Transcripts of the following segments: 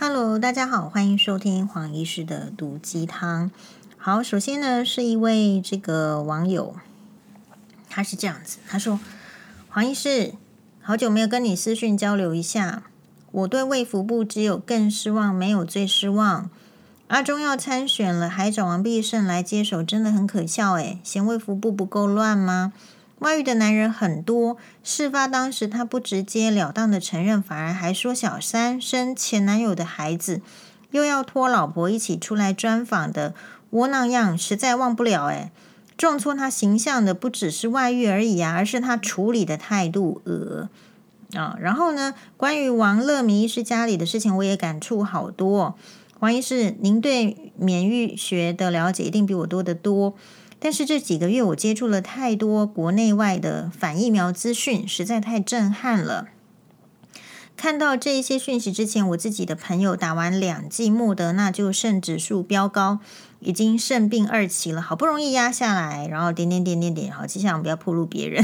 Hello，大家好，欢迎收听黄医师的毒鸡汤。好，首先呢，是一位这个网友，他是这样子，他说：“黄医师，好久没有跟你私讯交流一下，我对卫福部只有更失望，没有最失望。阿中要参选了，还找王必胜来接手，真的很可笑诶，嫌卫福部不够乱吗？”外遇的男人很多，事发当时他不直截了当的承认，反而还说小三生前男友的孩子，又要拖老婆一起出来专访的窝囊样，实在忘不了诶，重挫他形象的不只是外遇而已啊，而是他处理的态度呃啊。然后呢，关于王乐明医师家里的事情，我也感触好多。王医师，您对免疫学的了解一定比我多得多。但是这几个月我接触了太多国内外的反疫苗资讯，实在太震撼了。看到这一些讯息之前，我自己的朋友打完两剂莫德纳就肾指数飙高，已经肾病二期了，好不容易压下来，然后点点点点点，好，接下来我们不要暴露别人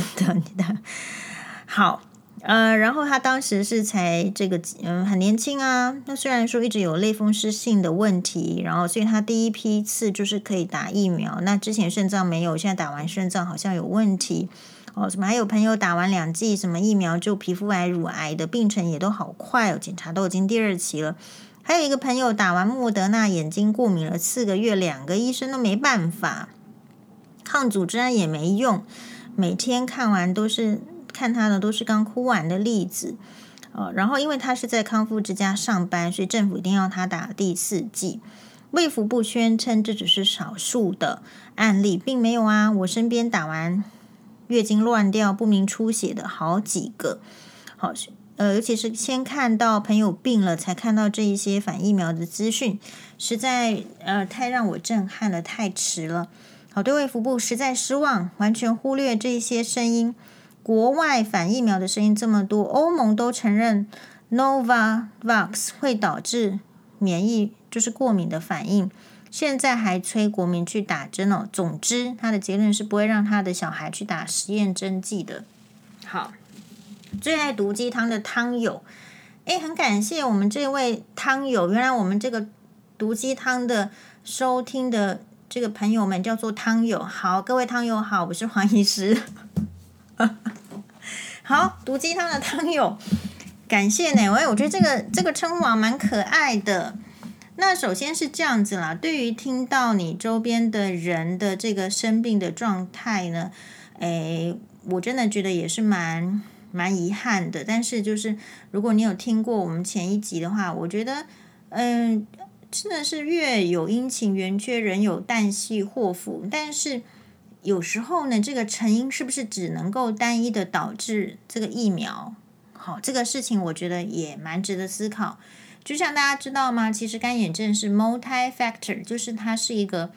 的，好。呃，然后他当时是才这个嗯很年轻啊，那虽然说一直有类风湿性的问题，然后所以他第一批次就是可以打疫苗，那之前肾脏没有，现在打完肾脏好像有问题哦。什么还有朋友打完两剂什么疫苗就皮肤癌、乳癌的病程也都好快哦，检查都已经第二期了。还有一个朋友打完莫德纳眼睛过敏了四个月，两个医生都没办法，抗组织胺也没用，每天看完都是。看他的都是刚哭完的例子，呃，然后因为他是在康复之家上班，所以政府一定要他打第四剂。卫福部宣称这只是少数的案例，并没有啊。我身边打完月经乱掉、不明出血的好几个，好，呃，尤其是先看到朋友病了，才看到这一些反疫苗的资讯，实在呃太让我震撼了，太迟了。好，对卫福部实在失望，完全忽略这些声音。国外反疫苗的声音这么多，欧盟都承认 Novavax 会导致免疫就是过敏的反应，现在还催国民去打针哦。总之，他的结论是不会让他的小孩去打实验针剂的。好，最爱毒鸡汤的汤友，诶，很感谢我们这位汤友，原来我们这个毒鸡汤的收听的这个朋友们叫做汤友。好，各位汤友好，我是黄医师。好，毒鸡汤的汤友，感谢呢。喂，我觉得这个这个称呼啊蛮可爱的。那首先是这样子啦，对于听到你周边的人的这个生病的状态呢，诶，我真的觉得也是蛮蛮遗憾的。但是就是如果你有听过我们前一集的话，我觉得，嗯，真的是月有阴晴圆缺，人有旦夕祸福，但是。有时候呢，这个成因是不是只能够单一的导致这个疫苗？好，这个事情我觉得也蛮值得思考。就像大家知道吗？其实干眼症是 multi-factor，就是它是一个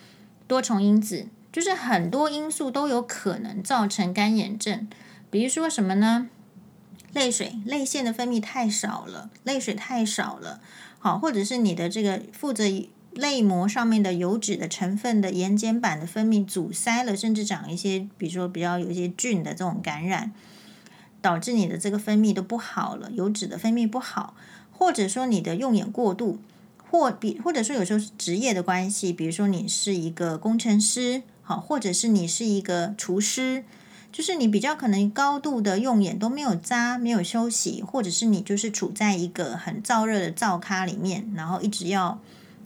多重因子，就是很多因素都有可能造成干眼症。比如说什么呢？泪水、泪腺的分泌太少了，泪水太少了。好，或者是你的这个负责。泪膜上面的油脂的成分的眼瞼板的分泌阻塞了，甚至长一些，比如说比较有一些菌的这种感染，导致你的这个分泌都不好了，油脂的分泌不好，或者说你的用眼过度，或比或者说有时候是职业的关系，比如说你是一个工程师，好，或者是你是一个厨师，就是你比较可能高度的用眼都没有眨，没有休息，或者是你就是处在一个很燥热的灶咖里面，然后一直要。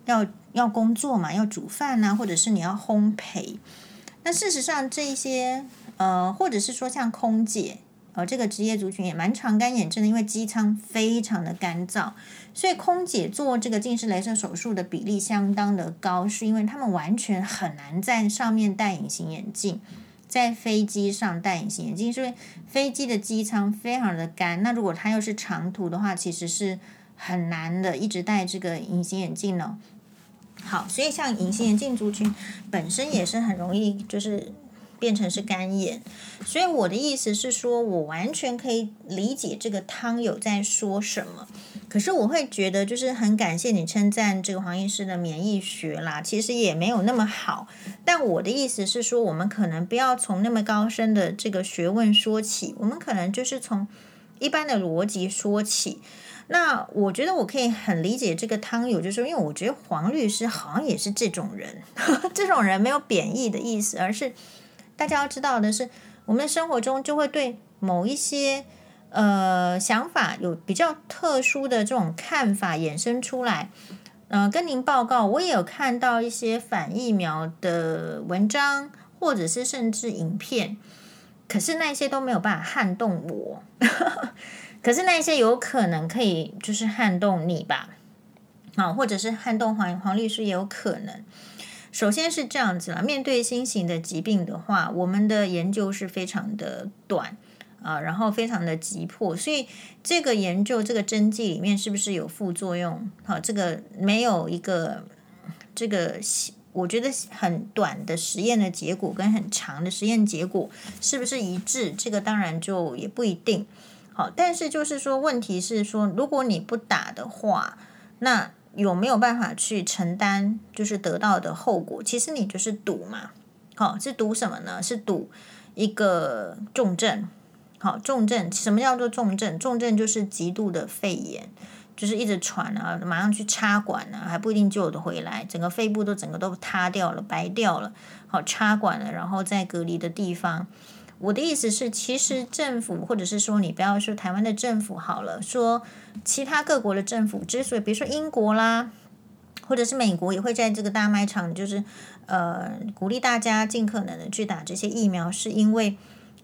要要工作嘛，要煮饭呐、或者是你要烘焙。那事实上，这一些呃，或者是说像空姐，呃，这个职业族群也蛮常干眼症的，因为机舱非常的干燥，所以空姐做这个近视雷射手术的比例相当的高，是因为他们完全很难在上面戴隐形眼镜，在飞机上戴隐形眼镜，是因为飞机的机舱非常的干。那如果它又是长途的话，其实是很难的，一直戴这个隐形眼镜呢。好，所以像隐形眼镜族群本身也是很容易，就是变成是干眼。所以我的意思是说，我完全可以理解这个汤友在说什么。可是我会觉得，就是很感谢你称赞这个黄医师的免疫学啦，其实也没有那么好。但我的意思是说，我们可能不要从那么高深的这个学问说起，我们可能就是从一般的逻辑说起。那我觉得我可以很理解这个汤友，就是因为我觉得黄律师好像也是这种人，这种人没有贬义的意思，而是大家要知道的是，我们的生活中就会对某一些呃想法有比较特殊的这种看法衍生出来。嗯、呃，跟您报告，我也有看到一些反疫苗的文章，或者是甚至影片，可是那些都没有办法撼动我。可是那些有可能可以就是撼动你吧，啊，或者是撼动黄黄律师也有可能。首先是这样子了，面对新型的疾病的话，我们的研究是非常的短啊，然后非常的急迫，所以这个研究这个针剂里面是不是有副作用？好，这个没有一个这个我觉得很短的实验的结果跟很长的实验结果是不是一致？这个当然就也不一定。好，但是就是说，问题是说，如果你不打的话，那有没有办法去承担就是得到的后果？其实你就是赌嘛。好，是赌什么呢？是赌一个重症。好，重症什么叫做重症？重症就是极度的肺炎，就是一直喘啊，马上去插管啊，还不一定救得回来，整个肺部都整个都塌掉了，白掉了。好，插管了，然后在隔离的地方。我的意思是，其实政府或者是说，你不要说台湾的政府好了，说其他各国的政府之所以，比如说英国啦，或者是美国，也会在这个大卖场，就是呃鼓励大家尽可能的去打这些疫苗，是因为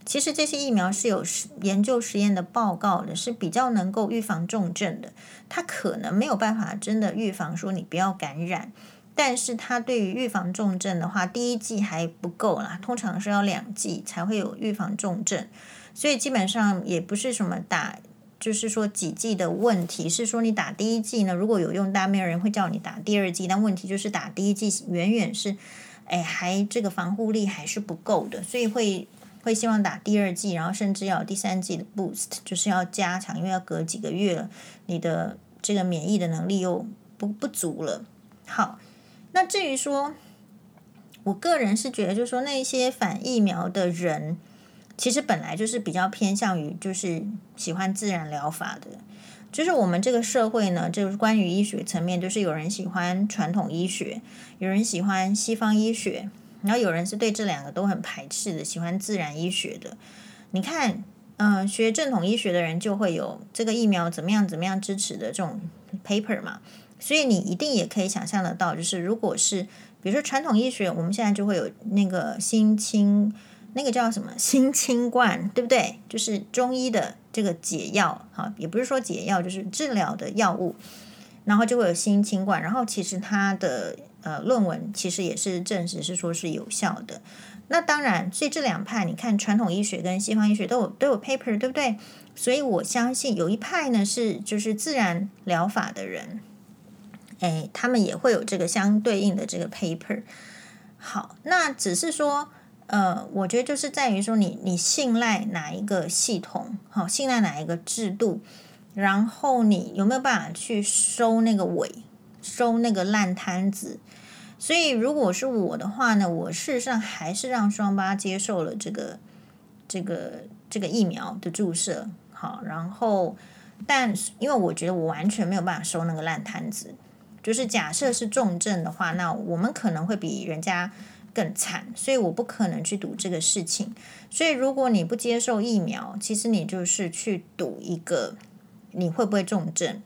其实这些疫苗是有研究实验的报告的，是比较能够预防重症的。它可能没有办法真的预防说你不要感染。但是它对于预防重症的话，第一剂还不够啦，通常是要两剂才会有预防重症，所以基本上也不是什么打，就是说几剂的问题，是说你打第一剂呢，如果有用，但没有人会叫你打第二剂，但问题就是打第一剂远远是，哎，还这个防护力还是不够的，所以会会希望打第二剂，然后甚至要有第三剂的 boost，就是要加强，因为要隔几个月了，你的这个免疫的能力又不不足了，好。那至于说，我个人是觉得，就是说那些反疫苗的人，其实本来就是比较偏向于就是喜欢自然疗法的。就是我们这个社会呢，就是关于医学层面，就是有人喜欢传统医学，有人喜欢西方医学，然后有人是对这两个都很排斥的，喜欢自然医学的。你看，嗯、学正统医学的人就会有这个疫苗怎么样怎么样支持的这种 paper 嘛。所以你一定也可以想象得到，就是如果是比如说传统医学，我们现在就会有那个新清，那个叫什么新清冠，对不对？就是中医的这个解药，哈，也不是说解药，就是治疗的药物，然后就会有新清冠，然后其实它的呃论文其实也是证实是说是有效的。那当然，所以这两派，你看传统医学跟西方医学都有都有 paper，对不对？所以我相信有一派呢是就是自然疗法的人。哎，他们也会有这个相对应的这个 paper。好，那只是说，呃，我觉得就是在于说你，你信赖哪一个系统，好，信赖哪一个制度，然后你有没有办法去收那个尾，收那个烂摊子。所以，如果是我的话呢，我事实上还是让双八接受了这个这个这个疫苗的注射。好，然后，但因为我觉得我完全没有办法收那个烂摊子。就是假设是重症的话，那我们可能会比人家更惨，所以我不可能去赌这个事情。所以如果你不接受疫苗，其实你就是去赌一个你会不会重症。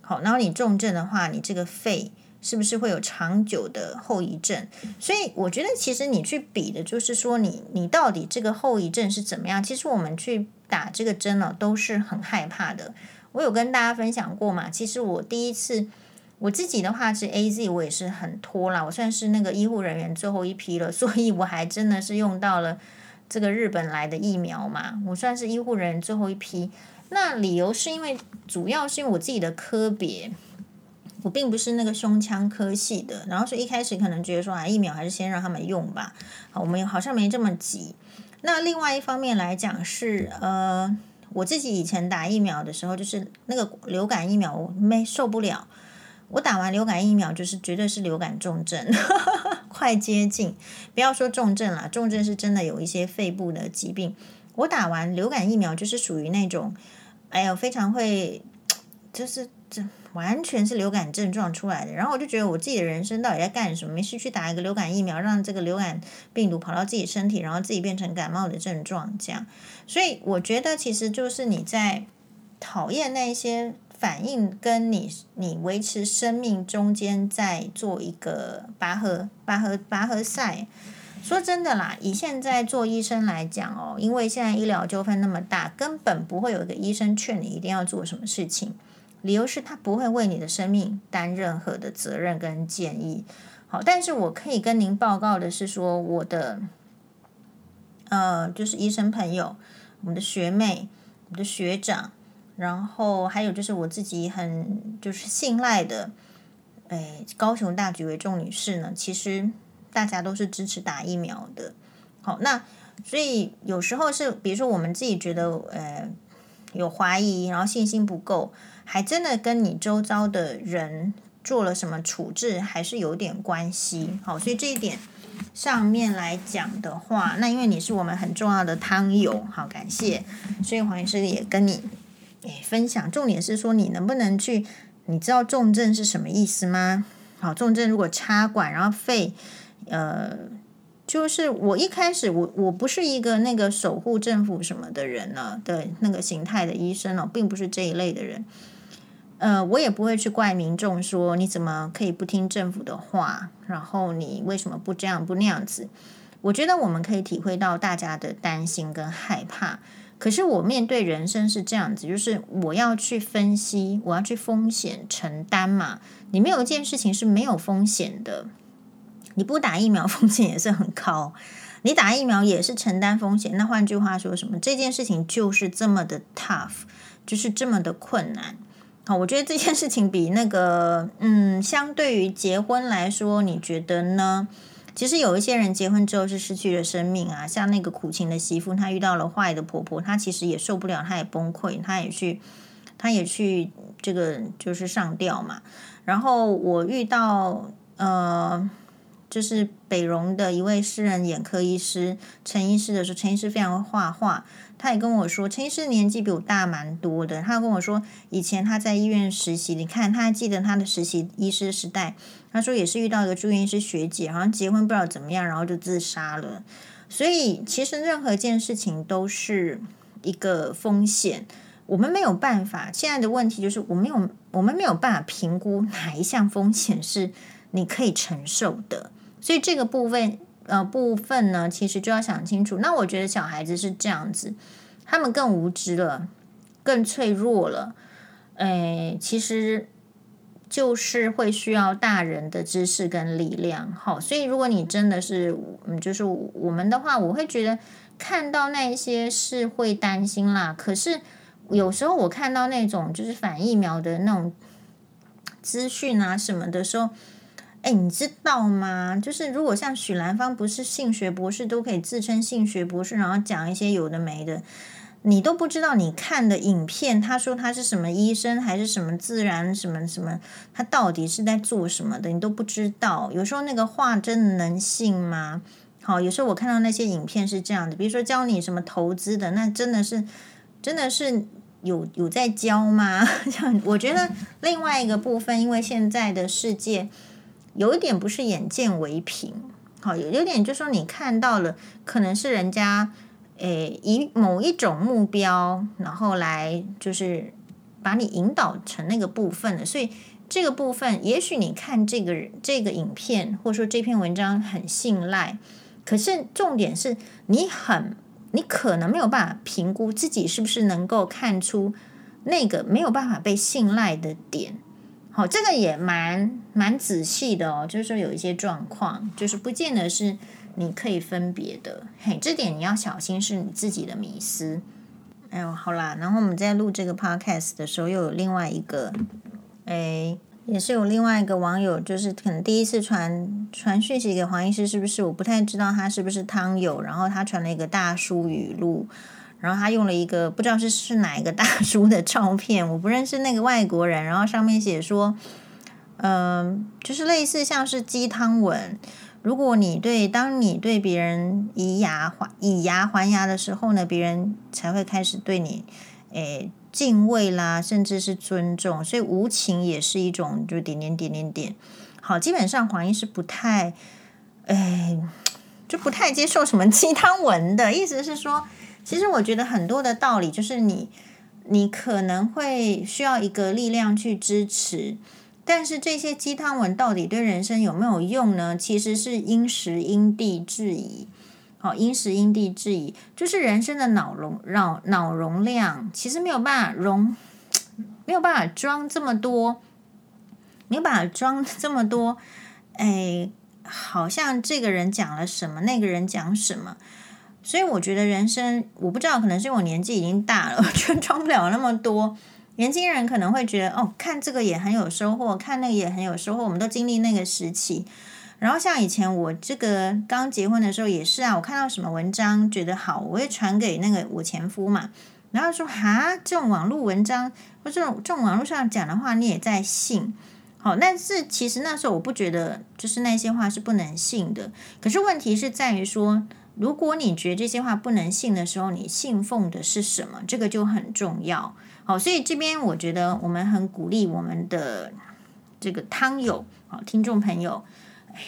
好，然后你重症的话，你这个肺是不是会有长久的后遗症？所以我觉得其实你去比的就是说你你到底这个后遗症是怎么样。其实我们去打这个针呢，都是很害怕的。我有跟大家分享过嘛，其实我第一次。我自己的话是 AZ，我也是很拖啦，我算是那个医护人员最后一批了，所以我还真的是用到了这个日本来的疫苗嘛，我算是医护人员最后一批。那理由是因为主要是因为我自己的科别，我并不是那个胸腔科系的，然后所以一开始可能觉得说啊，疫苗还是先让他们用吧，好，我们好像没这么急。那另外一方面来讲是呃，我自己以前打疫苗的时候，就是那个流感疫苗，我没受不了。我打完流感疫苗，就是绝对是流感重症，快接近。不要说重症了，重症是真的有一些肺部的疾病。我打完流感疫苗，就是属于那种，哎呦，非常会就是这完全是流感症状出来的。然后我就觉得我自己的人生到底在干什么？没事去打一个流感疫苗，让这个流感病毒跑到自己身体，然后自己变成感冒的症状这样。所以我觉得其实就是你在讨厌那些反应，跟你你维持生命中间在做一个拔河拔河拔河赛。说真的啦，以现在做医生来讲哦，因为现在医疗纠纷那么大，根本不会有一个医生劝你一定要做什么事情。理由是他不会为你的生命担任何的责任跟建议。好，但是我可以跟您报告的是说，我的呃，就是医生朋友，我们的学妹，我们的学长，然后还有就是我自己很就是信赖的，哎，高雄大举为重女士呢，其实。大家都是支持打疫苗的，好，那所以有时候是，比如说我们自己觉得呃有怀疑，然后信心不够，还真的跟你周遭的人做了什么处置，还是有点关系。好，所以这一点上面来讲的话，那因为你是我们很重要的汤友，好，感谢，所以黄医师也跟你诶分享。重点是说，你能不能去？你知道重症是什么意思吗？好，重症如果插管，然后肺。呃，就是我一开始我我不是一个那个守护政府什么的人呢，对那个形态的医生哦，并不是这一类的人。呃，我也不会去怪民众说你怎么可以不听政府的话，然后你为什么不这样不那样子？我觉得我们可以体会到大家的担心跟害怕。可是我面对人生是这样子，就是我要去分析，我要去风险承担嘛。你没有一件事情是没有风险的。你不打疫苗 风险也是很高，你打疫苗也是承担风险。那换句话说什么？这件事情就是这么的 tough，就是这么的困难。好，我觉得这件事情比那个，嗯，相对于结婚来说，你觉得呢？其实有一些人结婚之后是失去了生命啊，像那个苦情的媳妇，她遇到了坏的婆婆，她其实也受不了，她也崩溃，她也去，她也去这个就是上吊嘛。然后我遇到呃。就是北荣的一位私人眼科医师陈医师的时候，陈医师非常会画画，他也跟我说，陈医师年纪比我大蛮多的。他跟我说，以前他在医院实习，你看他还记得他的实习医师时代。他说也是遇到一个住院医师学姐，好像结婚不知道怎么样，然后就自杀了。所以其实任何一件事情都是一个风险，我们没有办法。现在的问题就是，我没有，我们没有办法评估哪一项风险是你可以承受的。所以这个部分，呃，部分呢，其实就要想清楚。那我觉得小孩子是这样子，他们更无知了，更脆弱了。诶，其实就是会需要大人的知识跟力量。好，所以如果你真的是，嗯，就是我们的话，我会觉得看到那些是会担心啦。可是有时候我看到那种就是反疫苗的那种资讯啊什么的时候。哎，你知道吗？就是如果像许兰芳不是性学博士，都可以自称性学博士，然后讲一些有的没的，你都不知道。你看的影片，他说他是什么医生，还是什么自然什么什么，他到底是在做什么的，你都不知道。有时候那个话真的能信吗？好，有时候我看到那些影片是这样的，比如说教你什么投资的，那真的是真的是有有在教吗？我觉得另外一个部分，因为现在的世界。有一点不是眼见为凭，好，有有点就是说你看到了，可能是人家诶以某一种目标，然后来就是把你引导成那个部分的，所以这个部分也许你看这个这个影片或者说这篇文章很信赖，可是重点是你很你可能没有办法评估自己是不是能够看出那个没有办法被信赖的点。好，这个也蛮蛮仔细的哦，就是说有一些状况，就是不见得是你可以分别的。嘿，这点你要小心，是你自己的迷思。哎呦，好啦，然后我们在录这个 podcast 的时候，又有另外一个，哎，也是有另外一个网友，就是可能第一次传传讯息给黄医师，是不是？我不太知道他是不是汤友，然后他传了一个大叔语录。然后他用了一个不知道是是哪一个大叔的照片，我不认识那个外国人。然后上面写说，嗯、就是类似像是鸡汤文。如果你对当你对别人以牙还以牙还牙的时候呢，别人才会开始对你，诶，敬畏啦，甚至是尊重。所以无情也是一种，就点点点点点。好，基本上黄奕是不太，哎，就不太接受什么鸡汤文的意思是说，其实我觉得很多的道理就是你，你可能会需要一个力量去支持。但是这些鸡汤文到底对人生有没有用呢？其实是因时因地制宜。好，因时因地制宜，就是人生的脑容脑脑容量其实没有办法容，没有办法装这么多，没有办法装这么多。哎，好像这个人讲了什么，那个人讲什么，所以我觉得人生，我不知道，可能是因为我年纪已经大了，我觉得装不了那么多。年轻人可能会觉得哦，看这个也很有收获，看那个也很有收获。我们都经历那个时期，然后像以前我这个刚结婚的时候也是啊，我看到什么文章觉得好，我会传给那个我前夫嘛，然后说哈，这种网络文章或这种这种网络上讲的话，你也在信？好，但是其实那时候我不觉得就是那些话是不能信的。可是问题是在于说，如果你觉得这些话不能信的时候，你信奉的是什么？这个就很重要。好，所以这边我觉得我们很鼓励我们的这个汤友，好，听众朋友，哎，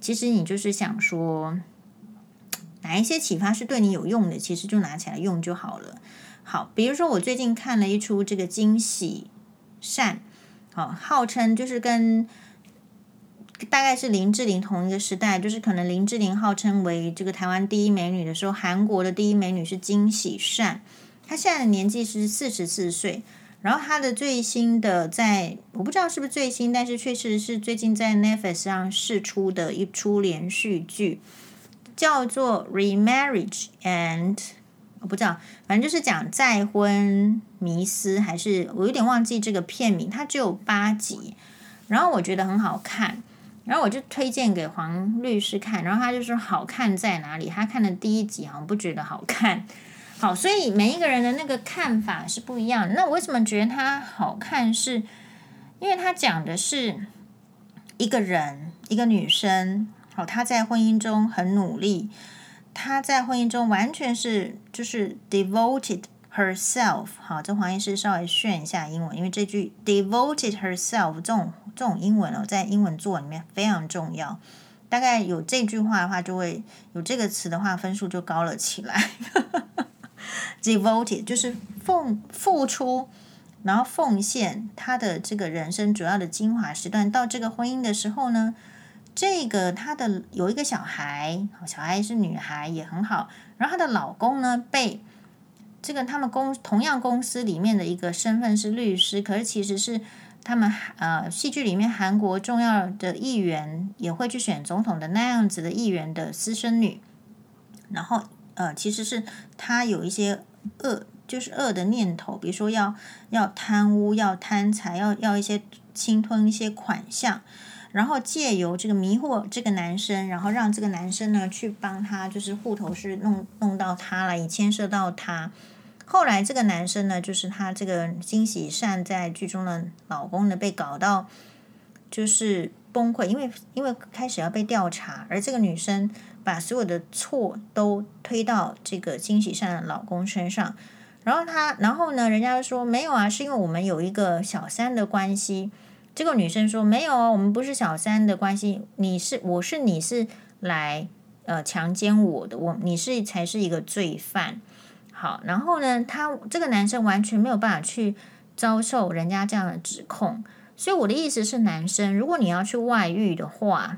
其实你就是想说，哪一些启发是对你有用的，其实就拿起来用就好了。好，比如说我最近看了一出这个惊喜善，好，号称就是跟大概是林志玲同一个时代，就是可能林志玲号称为这个台湾第一美女的时候，韩国的第一美女是金喜善。她现在的年纪是四十四岁，然后她的最新的在我不知道是不是最新，但是确实是最近在 Netflix 上试出的一出连续剧，叫做《Remarriage and》，我不知道，反正就是讲再婚迷思，还是我有点忘记这个片名，它只有八集，然后我觉得很好看，然后我就推荐给黄律师看，然后他就说好看在哪里？他看的第一集好像不觉得好看。好，所以每一个人的那个看法是不一样。那我为什么觉得他好看是？是因为他讲的是一个人，一个女生，好，她在婚姻中很努力，她在婚姻中完全是就是 devoted herself。好，这黄医师稍微炫一下英文，因为这句 devoted herself 这种这种英文哦，在英文作文里面非常重要。大概有这句话的话，就会有这个词的话，分数就高了起来。Devoted 就是奉付出，然后奉献他的这个人生主要的精华时段。到这个婚姻的时候呢，这个他的有一个小孩，小孩是女孩也很好。然后她的老公呢，被这个他们公同样公司里面的一个身份是律师，可是其实是他们呃戏剧里面韩国重要的议员也会去选总统的那样子的议员的私生女，然后。呃，其实是他有一些恶，就是恶的念头，比如说要要贪污、要贪财、要要一些侵吞一些款项，然后借由这个迷惑这个男生，然后让这个男生呢去帮他，就是户头是弄弄到他了，也牵涉到他。后来这个男生呢，就是他这个金喜善在剧中的老公呢，被搞到就是崩溃，因为因为开始要被调查，而这个女生。把所有的错都推到这个金喜善的老公身上，然后他，然后呢，人家说没有啊，是因为我们有一个小三的关系。这个女生说没有啊，我们不是小三的关系，你是，我是，你是来呃强奸我的，我你是才是一个罪犯。好，然后呢，他这个男生完全没有办法去遭受人家这样的指控，所以我的意思是，男生，如果你要去外遇的话。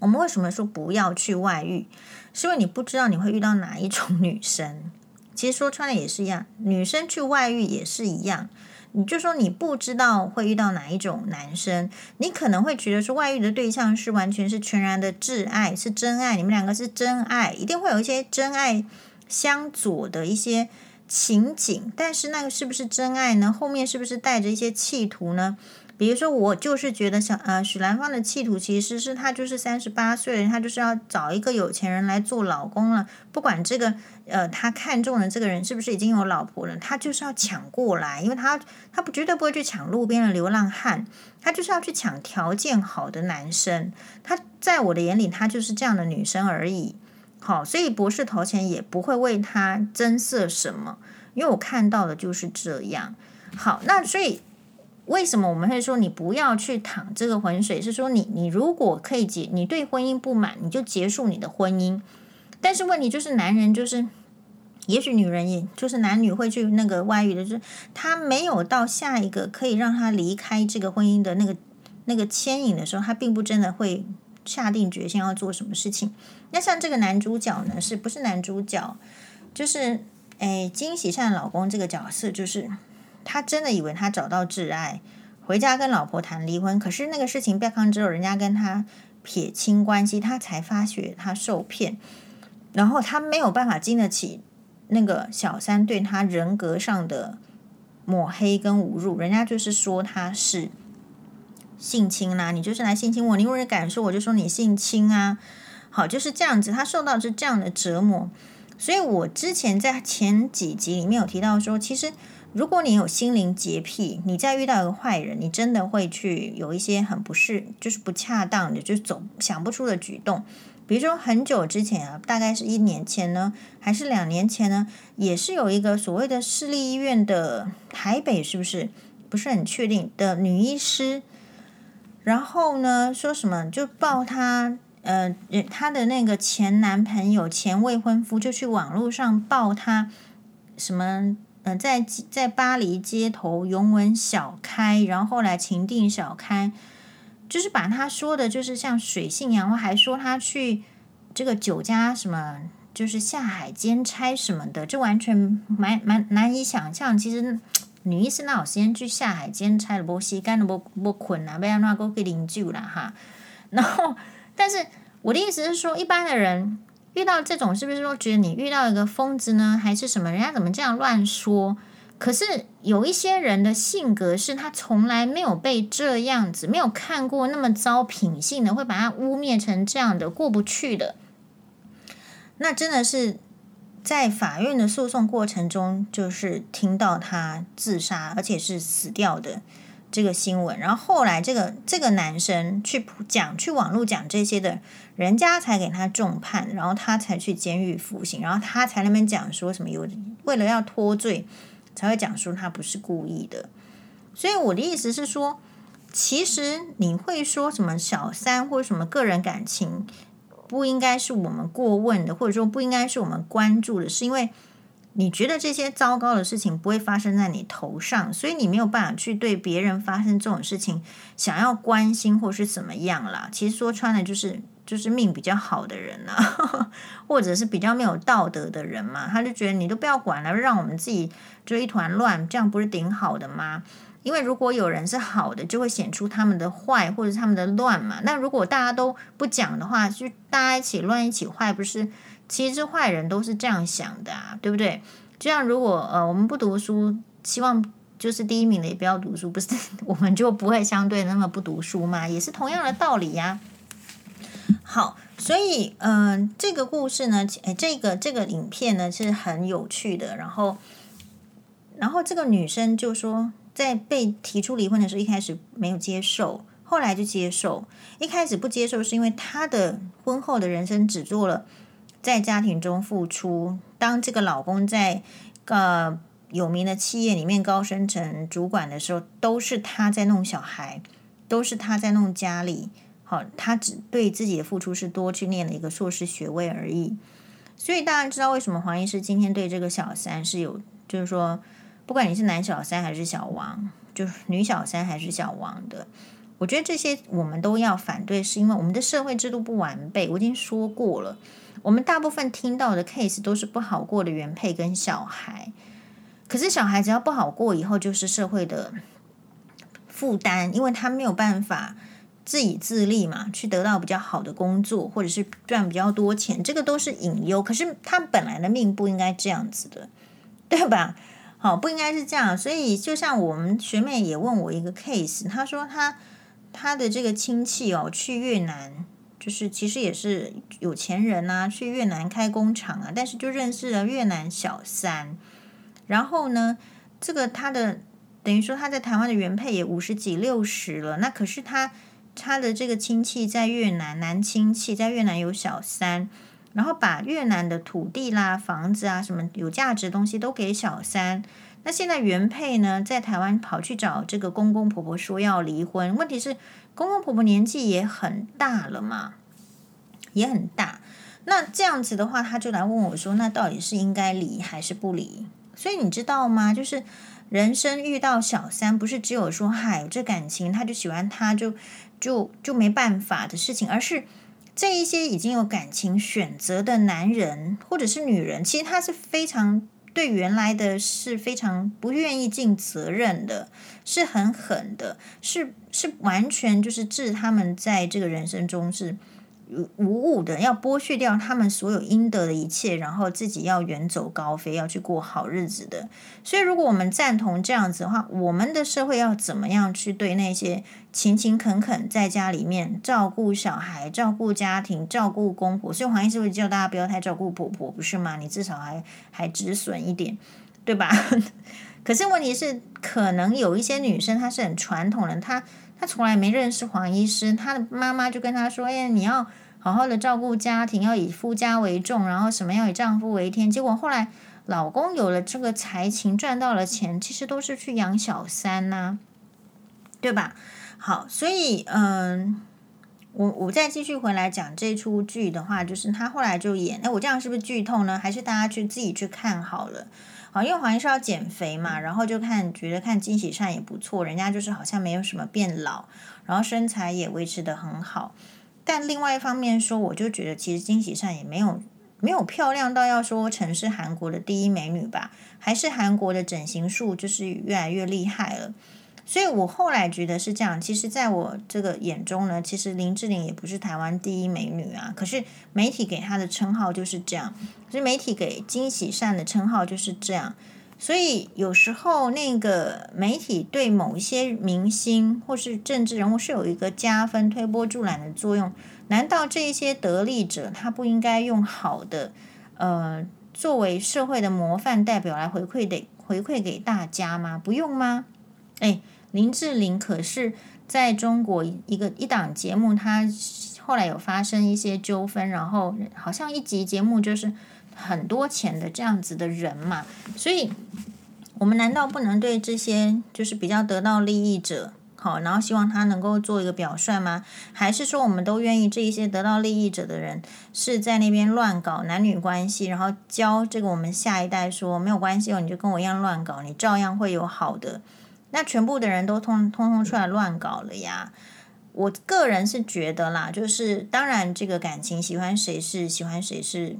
我们为什么说不要去外遇？是因为你不知道你会遇到哪一种女生。其实说穿了也是一样，女生去外遇也是一样。你就说你不知道会遇到哪一种男生，你可能会觉得说外遇的对象是完全是全然的挚爱，是真爱，你们两个是真爱，一定会有一些真爱相左的一些情景。但是那个是不是真爱呢？后面是不是带着一些企图呢？比如说，我就是觉得像呃，许兰芳的企图其实是她就是三十八岁了，她就是要找一个有钱人来做老公了。不管这个呃，她看中的这个人是不是已经有老婆了，她就是要抢过来，因为她她不绝对不会去抢路边的流浪汉，她就是要去抢条件好的男生。她在我的眼里，她就是这样的女生而已。好，所以博士头前也不会为他增色什么。因为我看到的就是这样。好，那所以为什么我们会说你不要去淌这个浑水？是说你你如果可以结，你对婚姻不满，你就结束你的婚姻。但是问题就是，男人就是，也许女人也就是男女会去那个外遇的，就是他没有到下一个可以让他离开这个婚姻的那个那个牵引的时候，他并不真的会下定决心要做什么事情。那像这个男主角呢，是不是男主角？就是诶，金喜善老公这个角色，就是他真的以为他找到挚爱，回家跟老婆谈离婚。可是那个事情曝光之后，人家跟他撇清关系，他才发觉他受骗，然后他没有办法经得起那个小三对他人格上的抹黑跟侮辱。人家就是说他是性侵啦，你就是来性侵我，你有人敢说我就说你性侵啊。好，就是这样子，他受到是这样的折磨。所以我之前在前几集里面有提到说，其实如果你有心灵洁癖，你再遇到一个坏人，你真的会去有一些很不适，就是不恰当的，就是走想不出的举动。比如说很久之前啊，大概是一年前呢，还是两年前呢，也是有一个所谓的市立医院的台北，是不是不是很确定的女医师，然后呢说什么就报她。呃，她的那个前男朋友、前未婚夫就去网络上爆她什么？呃，在在巴黎街头拥吻小开，然后后来情定小开，就是把他说的，就是像水性杨花，还说他去这个酒家什么，就是下海兼差什么的，这完全蛮蛮难以想象。其实女医生哪有时间去下海兼差的？不吸干的不不困啊，不要那个给领救了哈，然后。但是我的意思是说，一般的人遇到这种，是不是说觉得你遇到一个疯子呢，还是什么？人家怎么这样乱说？可是有一些人的性格是他从来没有被这样子，没有看过那么糟品性的，会把他污蔑成这样的，过不去的。那真的是在法院的诉讼过程中，就是听到他自杀，而且是死掉的。这个新闻，然后后来这个这个男生去讲去网络讲这些的，人家才给他重判，然后他才去监狱服刑，然后他才那边讲说什么有为了要脱罪，才会讲说他不是故意的。所以我的意思是说，其实你会说什么小三或者什么个人感情不应该是我们过问的，或者说不应该是我们关注的，是因为。你觉得这些糟糕的事情不会发生在你头上，所以你没有办法去对别人发生这种事情想要关心或是怎么样啦。其实说穿了就是就是命比较好的人啊，或者是比较没有道德的人嘛，他就觉得你都不要管了，让我们自己就一团乱，这样不是挺好的吗？因为如果有人是好的，就会显出他们的坏或者他们的乱嘛。那如果大家都不讲的话，就大家一起乱一起坏，不是？其实坏人都是这样想的啊，对不对？就像如果呃我们不读书，希望就是第一名的也不要读书，不是 我们就不会相对那么不读书吗？也是同样的道理呀。好，所以嗯、这个故事呢，诶，这个这个影片呢是很有趣的。然后，然后这个女生就说，在被提出离婚的时候，一开始没有接受，后来就接受。一开始不接受是因为她的婚后的人生只做了。在家庭中付出，当这个老公在呃有名的企业里面高升成主管的时候，都是他在弄小孩，都是他在弄家里。好，他只对自己的付出是多去念了一个硕士学位而已。所以大家知道为什么黄医师今天对这个小三是有，就是说，不管你是男小三还是小王，就是女小三还是小王的，我觉得这些我们都要反对，是因为我们的社会制度不完备。我已经说过了。我们大部分听到的 case 都是不好过的原配跟小孩，可是小孩只要不好过以后，就是社会的负担，因为他没有办法自己自立嘛，去得到比较好的工作，或者是赚比较多钱，这个都是隐忧。可是他本来的命不应该这样子的，对吧？好，不应该是这样。所以就像我们学妹也问我一个 case，她说她她的这个亲戚哦去越南。就是其实也是有钱人呐，去越南开工厂啊，但是就认识了越南小三，然后呢，这个他的等于说他在台湾的原配也五十几六十了，那可是他他的这个亲戚在越南，男亲戚在越南有小三，然后把越南的土地啦、房子啊、什么有价值的东西都给小三。那现在原配呢，在台湾跑去找这个公公婆婆说要离婚，问题是公公婆婆年纪也很大了嘛，也很大。那这样子的话，他就来问我说：“那到底是应该离还是不离？”所以你知道吗？就是人生遇到小三，不是只有说“嗨，这感情他就喜欢他就就就没办法”的事情，而是。这一些已经有感情选择的男人或者是女人，其实他是非常对原来的是非常不愿意尽责任的，是很狠的，是是完全就是置他们在这个人生中是。无误的，要剥削掉他们所有应得的一切，然后自己要远走高飞，要去过好日子的。所以，如果我们赞同这样子的话，我们的社会要怎么样去对那些勤勤恳恳在家里面照顾小孩、照顾家庭、照顾公婆？所以黄医师会叫大家不要太照顾婆婆，不是吗？你至少还还止损一点，对吧？可是问题是，可能有一些女生她是很传统的，她她从来没认识黄医师，她的妈妈就跟她说：“哎，你要。”好好的照顾家庭，要以夫家为重，然后什么要以丈夫为天。结果后来老公有了这个才情，赚到了钱，其实都是去养小三呐、对吧？好，所以嗯，我我再继续回来讲这出剧的话，就是他后来就演，哎，我这样是不是剧透呢？还是大家去自己去看好了？好，因为黄医师要减肥嘛，然后就看觉得看金喜善也不错，人家就是好像没有什么变老，然后身材也维持得很好。但另外一方面说，我就觉得其实金喜善也没有没有漂亮到要说成是韩国的第一美女吧，还是韩国的整形术就是越来越厉害了。所以我后来觉得是这样。其实，在我这个眼中呢，其实林志玲也不是台湾第一美女啊。可是媒体给她的称号就是这样，所以媒体给金喜善的称号就是这样。所以有时候那个媒体对某一些明星或是政治人物是有一个加分、推波助澜的作用。难道这一些得利者他不应该用好的呃作为社会的模范代表来回馈给回馈给大家吗？不用吗？诶，林志玲可是在中国一个一档节目，他后来有发生一些纠纷，然后好像一集节目就是。很多钱的这样子的人嘛，所以我们难道不能对这些就是比较得到利益者好，然后希望他能够做一个表率吗？还是说我们都愿意这一些得到利益者的人是在那边乱搞男女关系，然后教这个我们下一代说没有关系哦，你就跟我一样乱搞，你照样会有好的。那全部的人都通通通出来乱搞了呀？我个人是觉得啦，就是当然这个感情喜欢谁是喜欢谁是。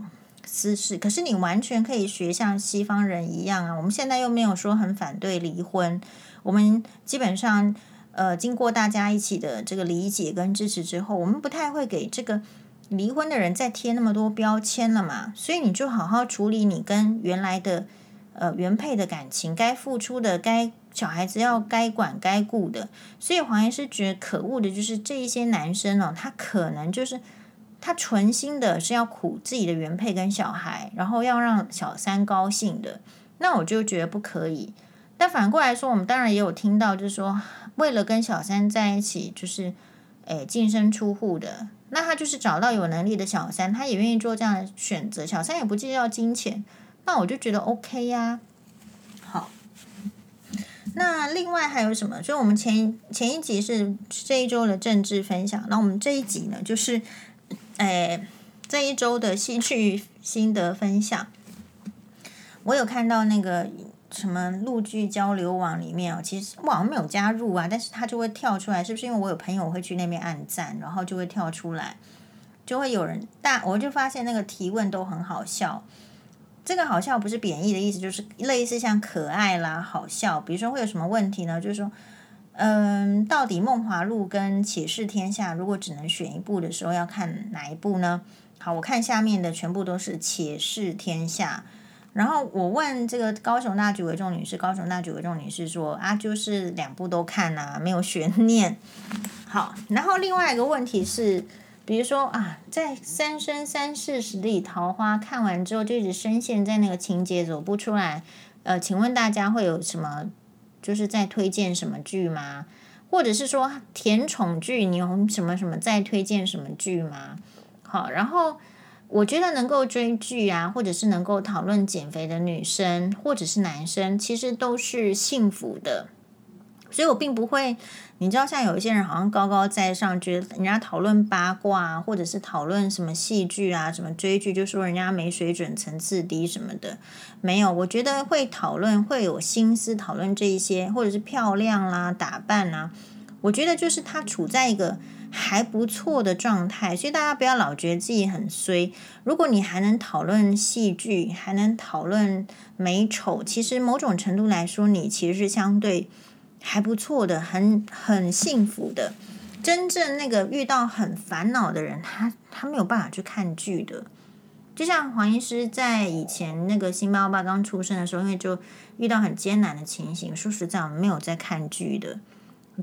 私事，可是你完全可以学像西方人一样啊！我们现在又没有说很反对离婚，我们基本上呃经过大家一起的这个理解跟支持之后，我们不太会给这个离婚的人再贴那么多标签了嘛。所以你就好好处理你跟原来的呃原配的感情，该付出的，该小孩子要该管该顾的。所以黄医师觉得可恶的就是这一些男生哦，他可能就是。他存心的是要苦自己的原配跟小孩，然后要让小三高兴的，那我就觉得不可以。但反过来说，我们当然也有听到，就是说为了跟小三在一起，就是诶净身出户的，那他就是找到有能力的小三，他也愿意做这样的选择，小三也不计较金钱，那我就觉得 OK 呀。那另外还有什么？所以我们前前一集是这一周的政治分享，那我们这一集呢，就是。哎，这一周的戏剧心得分享，我有看到那个什么陆剧交流网里面哦，其实我好像没有加入啊，但是它就会跳出来，是不是因为我有朋友会去那边按赞，然后就会跳出来，就会有人大，我就发现那个提问都很好笑。这个好笑不是贬义的意思，就是类似像可爱啦、好笑。比如说会有什么问题呢？就是说。嗯，到底《梦华录》跟《且试天下》如果只能选一部的时候，要看哪一部呢？好，我看下面的全部都是《且试天下》。然后我问这个高雄大举为重女士，高雄大举为重女士说啊，就是两部都看啊，没有悬念。好，然后另外一个问题是，比如说啊，在《三生三世十里桃花》看完之后，就一直深陷在那个情节走不出来。呃，请问大家会有什么？就是在推荐什么剧吗？或者是说甜宠剧，你有什么什么在推荐什么剧吗？好，然后我觉得能够追剧啊，或者是能够讨论减肥的女生或者是男生，其实都是幸福的。所以我并不会，你知道，像有一些人好像高高在上，觉得人家讨论八卦，或者是讨论什么戏剧啊、什么追剧，就说人家没水准、层次低什么的。没有，我觉得会讨论、会有心思讨论这一些，或者是漂亮啦、打扮啦，我觉得就是他处在一个还不错的状态。所以大家不要老觉得自己很衰。如果你还能讨论戏剧，还能讨论美丑，其实某种程度来说，你其实是相对。还不错的，很很幸福的。真正那个遇到很烦恼的人，他他没有办法去看剧的。就像黄医师在以前那个辛巴巴刚出生的时候，因为就遇到很艰难的情形，说实在，我们没有在看剧的，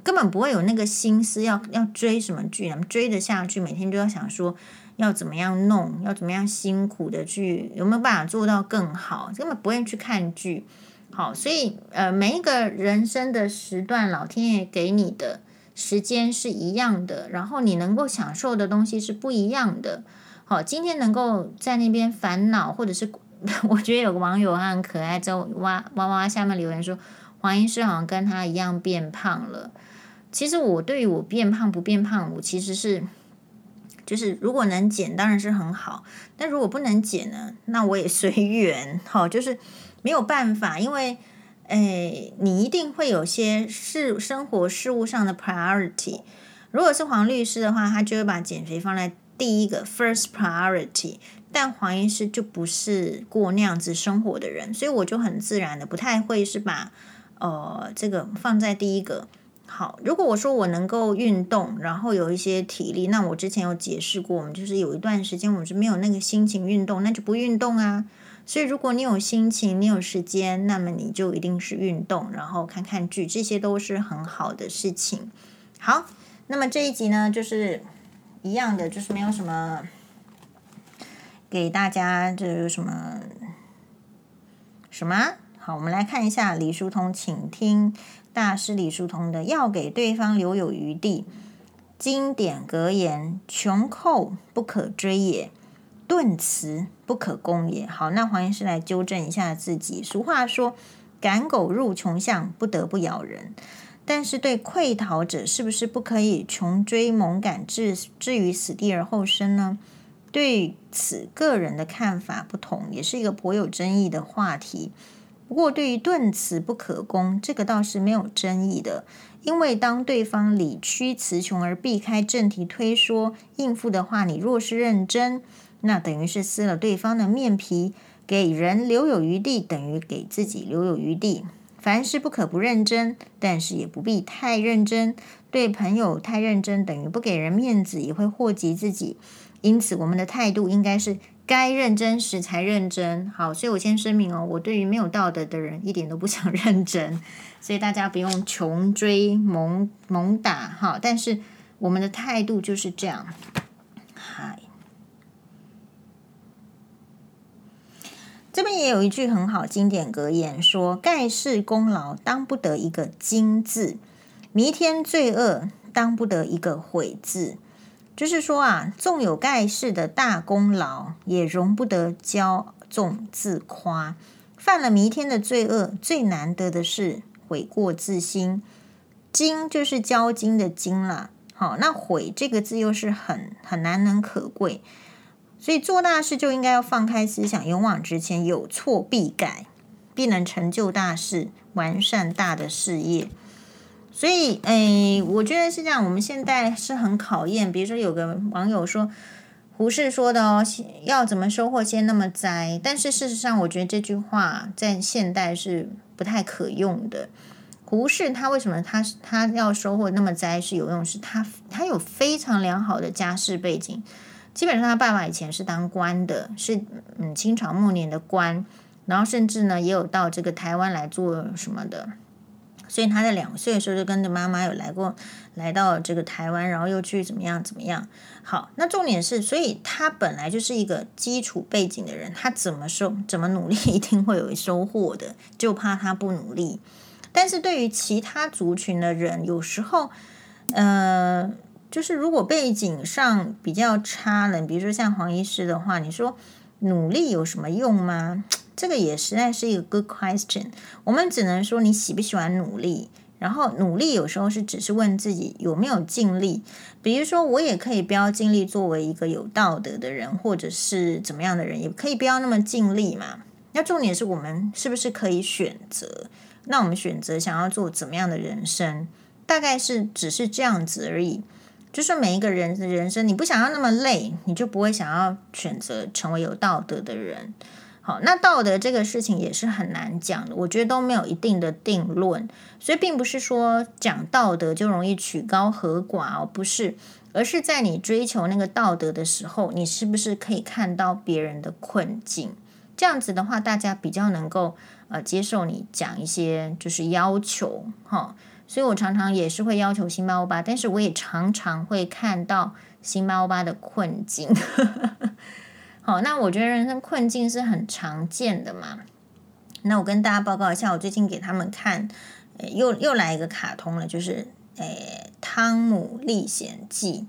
根本不会有那个心思要要追什么剧，追得下去，每天都要想说要怎么样弄，要怎么样辛苦的去有没有办法做到更好，根本不会去看剧。好，所以呃，每一个人生的时段，老天爷给你的时间是一样的，然后你能够享受的东西是不一样的。好，今天能够在那边烦恼，或者是 我觉得有个网友很可爱，在哇哇哇下面留言说，黄医师好像跟他一样变胖了。其实我对于我变胖不变胖，我其实是就是如果能减当然是很好，但如果不能减呢，那我也随 缘。好，就是。没有办法，因为，诶，你一定会有些事生活事务上的 priority。如果是黄律师的话，他就会把减肥放在第一个 first priority。但黄医师就不是过那样子生活的人，所以我就很自然的不太会是把呃这个放在第一个。好，如果我说我能够运动，然后有一些体力，那我之前有解释过，我们就是有一段时间我们是没有那个心情运动，那就不运动啊。所以，如果你有心情，你有时间，那么你就一定是运动，然后看看剧，这些都是很好的事情。好，那么这一集呢，就是一样的，就是没有什么给大家，这有什么什么？好，我们来看一下李叔同，请听大师李叔同的，要给对方留有余地。经典格言：穷寇不可追也。钝辞不可攻也。好，那黄医师来纠正一下自己。俗话说：“赶狗入穷巷，不得不咬人。”但是对溃逃者，是不是不可以穷追猛赶，至至于死地而后生呢？对此，个人的看法不同，也是一个颇有争议的话题。不过，对于钝辞不可攻，这个倒是没有争议的，因为当对方理屈词穷而避开正题推说应付的话，你若是认真。那等于是撕了对方的面皮，给人留有余地，等于给自己留有余地。凡事不可不认真，但是也不必太认真。对朋友太认真，等于不给人面子，也会祸及自己。因此，我们的态度应该是该认真时才认真。好，所以我先声明哦，我对于没有道德的人一点都不 想认真，所以大家不用穷追猛猛打哈。但是我们的态度就是这样。这边也有一句很好经典格言，说盖世功劳当不得一个经字，弥天罪恶当不得一个悔字。就是说啊，纵有盖世的大功劳，也容不得骄纵自夸。犯了弥天的罪恶，最难得的是悔过自新。经就是骄矜的矜了，好，那悔这个字又是很很难能可贵。所以做大事就应该要放开思想，勇往直前，有错必改，必能成就大事，完善大的事业。所以，诶，我觉得是这样。我们现在是很考验，比如说有个网友说，胡适说的哦，要怎么收获先那么栽。但是事实上，我觉得这句话在现代是不太可用的。胡适他为什么他他要收获那么栽是有用？是他他有非常良好的家世背景。基本上，他爸爸以前是当官的，是嗯清朝末年的官，然后甚至呢也有到这个台湾来做什么的，所以他在两岁的时候就跟着妈妈有来过，来到这个台湾，然后又去怎么样怎么样。好，那重点是，所以他本来就是一个基础背景的人，他怎么收怎么努力，一定会有收获的，就怕他不努力。但是对于其他族群的人，有时候，呃。就是如果背景上比较差了，比如说像黄医师的话，你说努力有什么用吗？这个也实在是一个 good question。我们只能说你喜不喜欢努力。然后努力有时候是只是问自己有没有尽力，比如说我也可以不要尽力作为一个有道德的人，或者是怎么样的人，也可以不要那么尽力嘛。那重点是我们是不是可以选择？那我们选择想要做怎么样的人生，大概是只是这样子而已。就是每一个人的人生，你不想要那么累，你就不会想要选择成为有道德的人。好，那道德这个事情也是很难讲的，我觉得都没有一定的定论，所以并不是说讲道德就容易曲高和寡哦，不是，而是在你追求那个道德的时候，你是不是可以看到别人的困境？这样子的话，大家比较能够呃接受你讲一些就是要求哈，所以我常常也是会要求辛巴欧巴，但是我也常常会看到辛巴欧巴的困境。好，那我觉得人生困境是很常见的嘛。那我跟大家报告一下，我最近给他们看，又又来一个卡通了，就是诶《汤姆历险记》。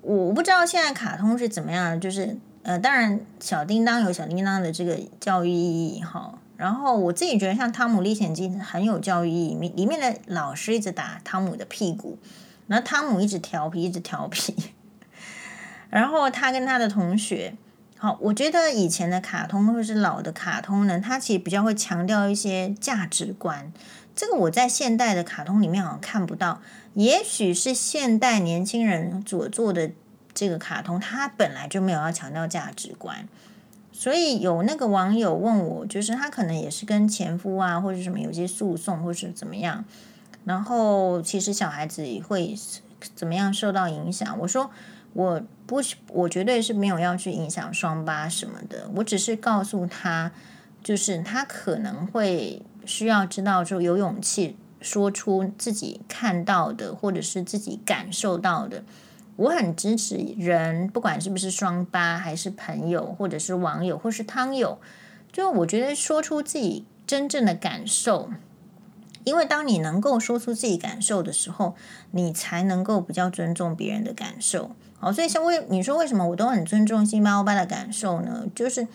我不知道现在卡通是怎么样，就是呃，当然小叮当有小叮当的这个教育意义哈。然后我自己觉得像《汤姆历险记》很有教育意义，里面的老师一直打汤姆的屁股，然后汤姆一直调皮，一直调皮，然后他跟他的同学。好，我觉得以前的卡通或者是老的卡通呢，它其实比较会强调一些价值观。这个我在现代的卡通里面好像看不到。也许是现代年轻人所做的这个卡通，它本来就没有要强调价值观。所以有那个网友问我，就是他可能也是跟前夫啊，或者什么有些诉讼，或是怎么样。然后其实小孩子会怎么样受到影响？我说。我不，我绝对是没有要去影响双八什么的。我只是告诉他，就是他可能会需要知道，说有勇气说出自己看到的，或者是自己感受到的。我很支持人，不管是不是双八，还是朋友，或者是网友，或是汤友，就我觉得说出自己真正的感受。因为当你能够说出自己感受的时候，你才能够比较尊重别人的感受。好，所以像为你说为什么我都很尊重辛巴欧巴的感受呢？就是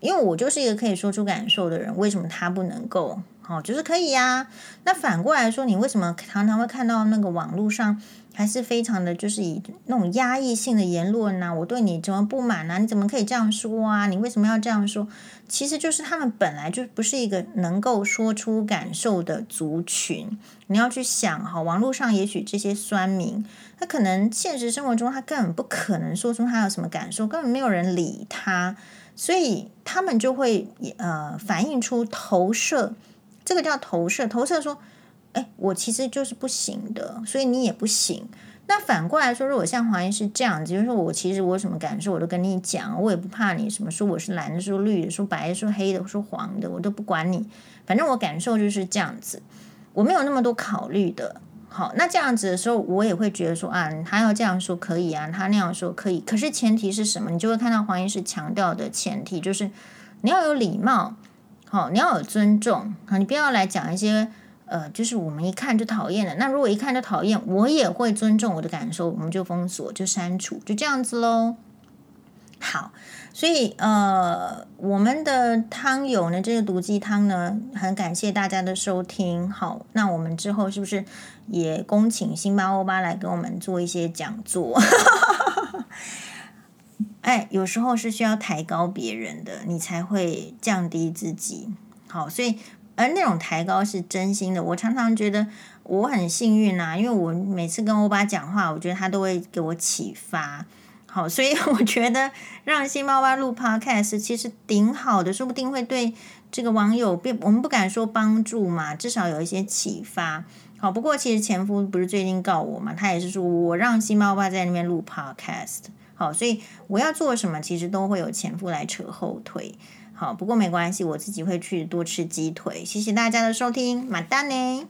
因为我就是一个可以说出感受的人，为什么他不能够？好，就是可以呀。那反过来说，你为什么常常会看到那个网络上？还是非常的，就是以那种压抑性的言论呐，我对你怎么不满啊？你怎么可以这样说啊？你为什么要这样说？其实就是他们本来就不是一个能够说出感受的族群。你要去想哈，网络上也许这些酸民，他可能现实生活中他根本不可能说出他有什么感受，根本没有人理他，所以他们就会呃反映出投射，这个叫投射，投射说。哎，我其实就是不行的，所以你也不行。那反过来说，如果像黄医师这样子，就是我其实我什么感受，我都跟你讲，我也不怕你什么说我是蓝的，说绿的，说白的，说黑的，说黄的，我都不管你。反正我感受就是这样子，我没有那么多考虑的。好，那这样子的时候，我也会觉得说啊，他要这样说可以啊，他那样说可以。可是前提是什么？你就会看到黄医师强调的前提就是你要有礼貌，好，你要有尊重，好，你不要来讲一些。呃，就是我们一看就讨厌的。那如果一看就讨厌，我也会尊重我的感受，我们就封锁，就删除，就这样子喽。好，所以呃，我们的汤友呢，这个毒鸡汤呢，很感谢大家的收听。好，那我们之后是不是也恭请辛巴欧巴来给我们做一些讲座？哎，有时候是需要抬高别人的，你才会降低自己。好，所以。而那种抬高是真心的，我常常觉得我很幸运啊，因为我每次跟欧巴讲话，我觉得他都会给我启发。好，所以我觉得让辛巴欧巴录 Podcast 其实挺好的，说不定会对这个网友，我们不敢说帮助嘛，至少有一些启发。好，不过其实前夫不是最近告我嘛，他也是说我让辛巴欧巴在那边录 Podcast。好，所以我要做什么，其实都会有前夫来扯后腿。好，不过没关系，我自己会去多吃鸡腿。谢谢大家的收听，马丹呢。